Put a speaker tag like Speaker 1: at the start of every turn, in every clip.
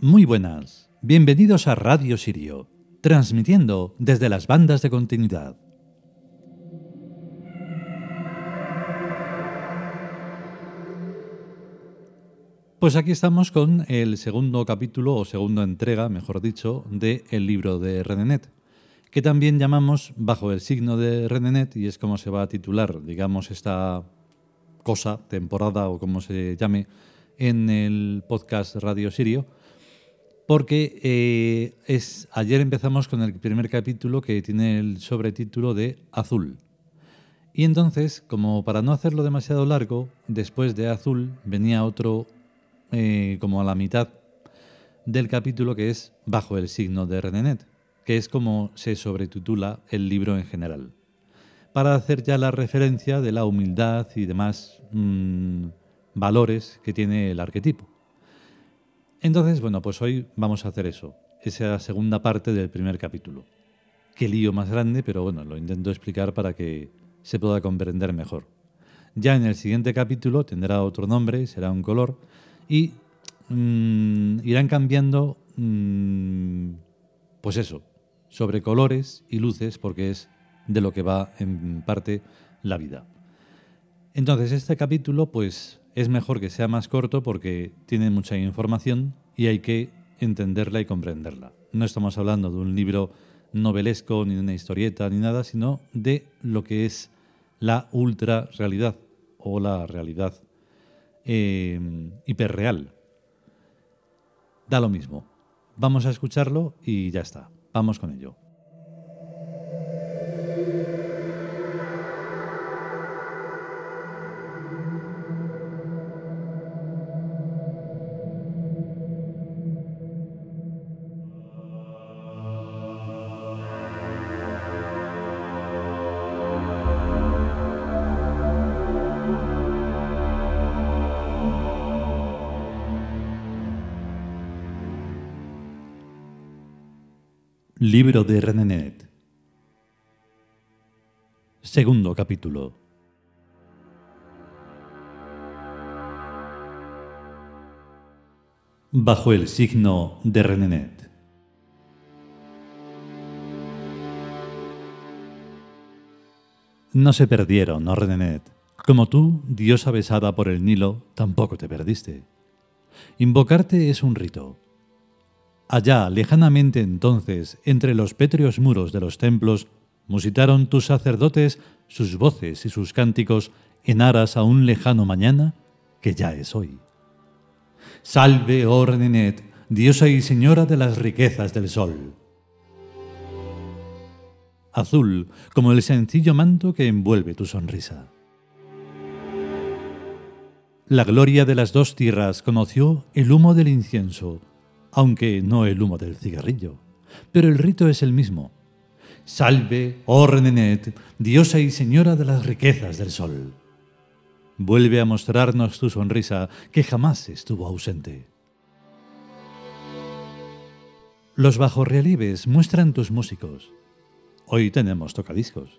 Speaker 1: Muy buenas, bienvenidos a Radio Sirio, transmitiendo desde las bandas de continuidad. Pues aquí estamos con el segundo capítulo o segunda entrega, mejor dicho, de el libro de Renenet, que también llamamos Bajo el signo de Renenet y es como se va a titular, digamos, esta cosa, temporada o como se llame, en el podcast Radio Sirio, porque eh, es, ayer empezamos con el primer capítulo que tiene el sobretítulo de Azul. Y entonces, como para no hacerlo demasiado largo, después de Azul venía otro eh, como a la mitad del capítulo que es Bajo el signo de Renenet, que es como se sobretitula el libro en general, para hacer ya la referencia de la humildad y demás mm, valores que tiene el arquetipo. Entonces, bueno, pues hoy vamos a hacer eso, esa segunda parte del primer capítulo. Qué lío más grande, pero bueno, lo intento explicar para que se pueda comprender mejor. Ya en el siguiente capítulo tendrá otro nombre, será un color, y mm, irán cambiando, mm, pues eso, sobre colores y luces, porque es de lo que va en parte la vida. Entonces este capítulo, pues es mejor que sea más corto porque tiene mucha información y hay que entenderla y comprenderla. No estamos hablando de un libro novelesco, ni de una historieta, ni nada, sino de lo que es la ultra realidad o la realidad eh, hiperreal. Da lo mismo. Vamos a escucharlo y ya está. Vamos con ello. Libro de Renenet. Segundo capítulo. Bajo el signo de Renenet. No se perdieron, ¿no, Renenet? Como tú, diosa besada por el Nilo, tampoco te perdiste. Invocarte es un rito Allá, lejanamente entonces, entre los pétreos muros de los templos, musitaron tus sacerdotes sus voces y sus cánticos en aras a un lejano mañana que ya es hoy. Salve, oh diosa y señora de las riquezas del sol. Azul como el sencillo manto que envuelve tu sonrisa. La gloria de las dos tierras conoció el humo del incienso, aunque no el humo del cigarrillo. Pero el rito es el mismo. Salve, oh Renenet, diosa y señora de las riquezas del sol. Vuelve a mostrarnos tu sonrisa que jamás estuvo ausente. Los bajorrelieves muestran tus músicos. Hoy tenemos tocadiscos.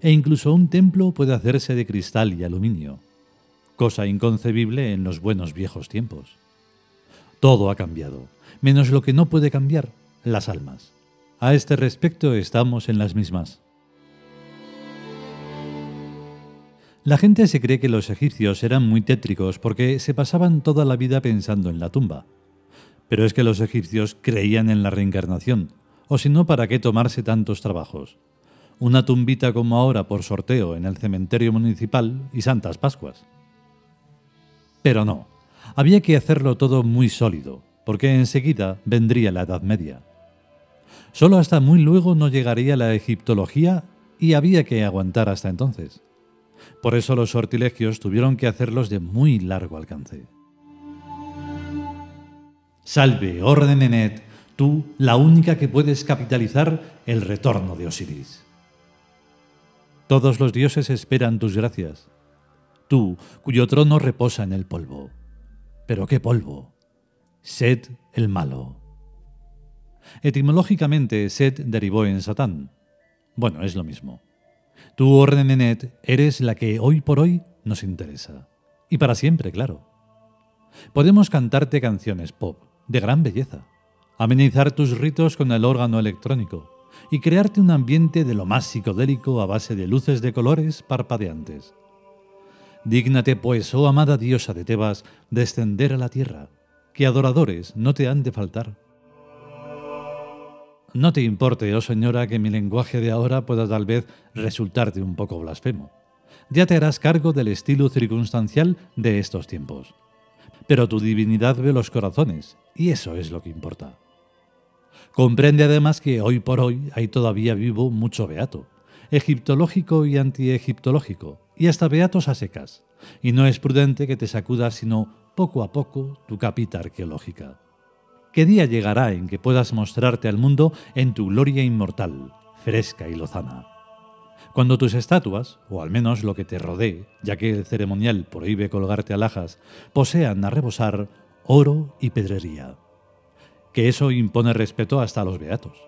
Speaker 1: E incluso un templo puede hacerse de cristal y aluminio, cosa inconcebible en los buenos viejos tiempos. Todo ha cambiado menos lo que no puede cambiar, las almas. A este respecto estamos en las mismas. La gente se cree que los egipcios eran muy tétricos porque se pasaban toda la vida pensando en la tumba. Pero es que los egipcios creían en la reencarnación, o si no, ¿para qué tomarse tantos trabajos? Una tumbita como ahora por sorteo en el cementerio municipal y Santas Pascuas. Pero no, había que hacerlo todo muy sólido, porque enseguida vendría la Edad Media. Solo hasta muy luego no llegaría la egiptología y había que aguantar hasta entonces. Por eso los sortilegios tuvieron que hacerlos de muy largo alcance. Salve, orden Enet, tú la única que puedes capitalizar el retorno de Osiris. Todos los dioses esperan tus gracias, tú cuyo trono reposa en el polvo. Pero qué polvo, Set el malo. Etimológicamente, Set derivó en Satán. Bueno, es lo mismo. Tú, Ordenenet, eres la que hoy por hoy nos interesa. Y para siempre, claro. Podemos cantarte canciones pop, de gran belleza, amenizar tus ritos con el órgano electrónico y crearte un ambiente de lo más psicodélico a base de luces de colores parpadeantes. Dígnate, pues, oh amada diosa de Tebas, descender a la tierra, que adoradores no te han de faltar. No te importe, oh señora, que mi lenguaje de ahora pueda tal vez resultarte un poco blasfemo. Ya te harás cargo del estilo circunstancial de estos tiempos. Pero tu divinidad ve los corazones, y eso es lo que importa. Comprende además que hoy por hoy hay todavía vivo mucho beato, egiptológico y antiegiptológico, y hasta beatos a secas, y no es prudente que te sacudas sino poco a poco tu capita arqueológica. ¿Qué día llegará en que puedas mostrarte al mundo en tu gloria inmortal, fresca y lozana? Cuando tus estatuas, o al menos lo que te rodee, ya que el ceremonial prohíbe colgarte alhajas, posean a rebosar oro y pedrería. Que eso impone respeto hasta a los beatos.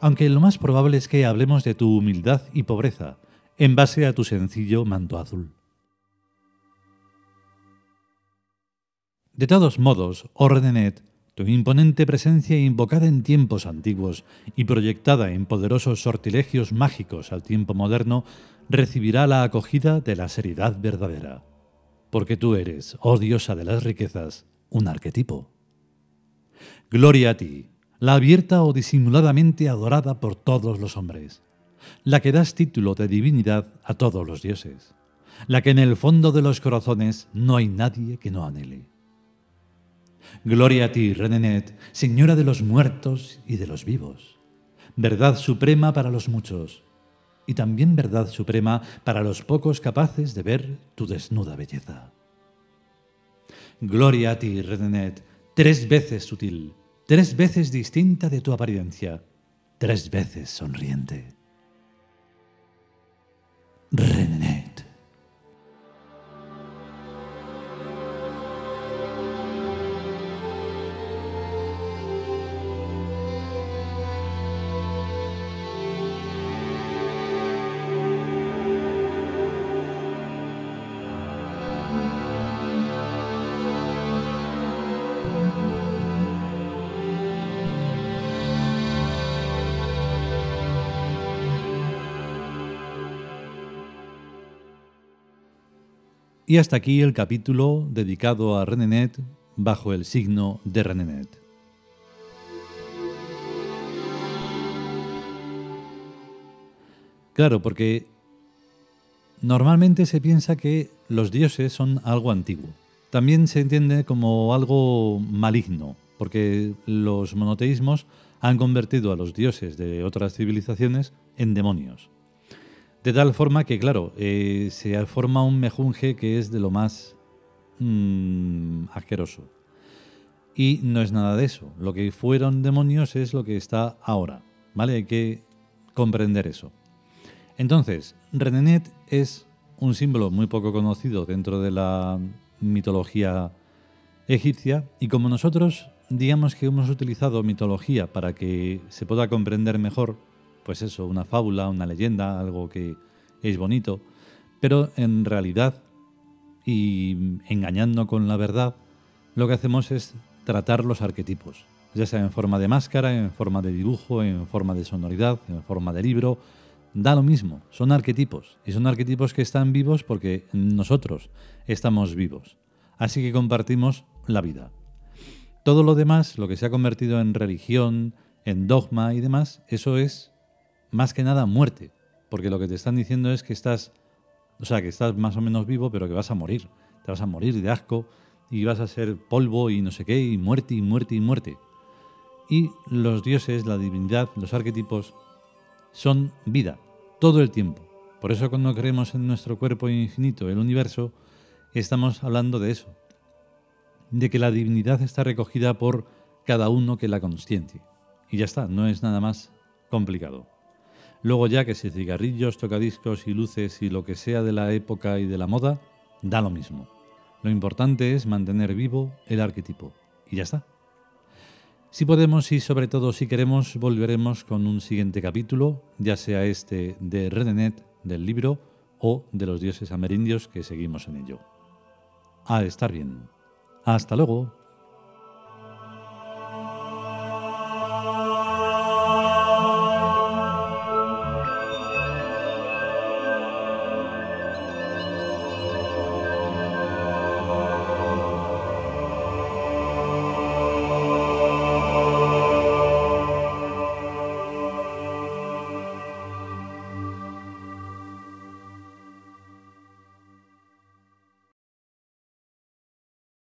Speaker 1: Aunque lo más probable es que hablemos de tu humildad y pobreza, en base a tu sencillo manto azul. De todos modos, Ordenet tu imponente presencia invocada en tiempos antiguos y proyectada en poderosos sortilegios mágicos al tiempo moderno, recibirá la acogida de la seriedad verdadera. Porque tú eres, oh diosa de las riquezas, un arquetipo. Gloria a ti, la abierta o disimuladamente adorada por todos los hombres, la que das título de divinidad a todos los dioses, la que en el fondo de los corazones no hay nadie que no anhele. Gloria a ti, Renenet, Señora de los muertos y de los vivos. Verdad suprema para los muchos, y también verdad suprema para los pocos capaces de ver tu desnuda belleza. Gloria a ti, Renenet, tres veces sutil, tres veces distinta de tu apariencia, tres veces sonriente. Y hasta aquí el capítulo dedicado a Renenet bajo el signo de Renenet. Claro, porque normalmente se piensa que los dioses son algo antiguo. También se entiende como algo maligno, porque los monoteísmos han convertido a los dioses de otras civilizaciones en demonios. De tal forma que, claro, eh, se forma un mejunje que es de lo más mm, asqueroso. Y no es nada de eso. Lo que fueron demonios es lo que está ahora. ¿Vale? Hay que comprender eso. Entonces, Renenet es un símbolo muy poco conocido dentro de la mitología egipcia y como nosotros digamos que hemos utilizado mitología para que se pueda comprender mejor, pues eso, una fábula, una leyenda, algo que es bonito, pero en realidad, y engañando con la verdad, lo que hacemos es tratar los arquetipos, ya sea en forma de máscara, en forma de dibujo, en forma de sonoridad, en forma de libro, da lo mismo, son arquetipos, y son arquetipos que están vivos porque nosotros estamos vivos, así que compartimos la vida. Todo lo demás, lo que se ha convertido en religión, en dogma y demás, eso es más que nada muerte, porque lo que te están diciendo es que estás, o sea, que estás más o menos vivo, pero que vas a morir, te vas a morir de asco y vas a ser polvo y no sé qué, y muerte y muerte y muerte. Y los dioses, la divinidad, los arquetipos son vida, todo el tiempo. Por eso cuando creemos en nuestro cuerpo infinito, el universo, estamos hablando de eso, de que la divinidad está recogida por cada uno que la consciente. Y ya está, no es nada más complicado. Luego ya que si cigarrillos, tocadiscos y luces y lo que sea de la época y de la moda, da lo mismo. Lo importante es mantener vivo el arquetipo. Y ya está. Si podemos y sobre todo si queremos, volveremos con un siguiente capítulo, ya sea este de Redenet, del libro, o de los dioses amerindios que seguimos en ello. A estar bien. Hasta luego.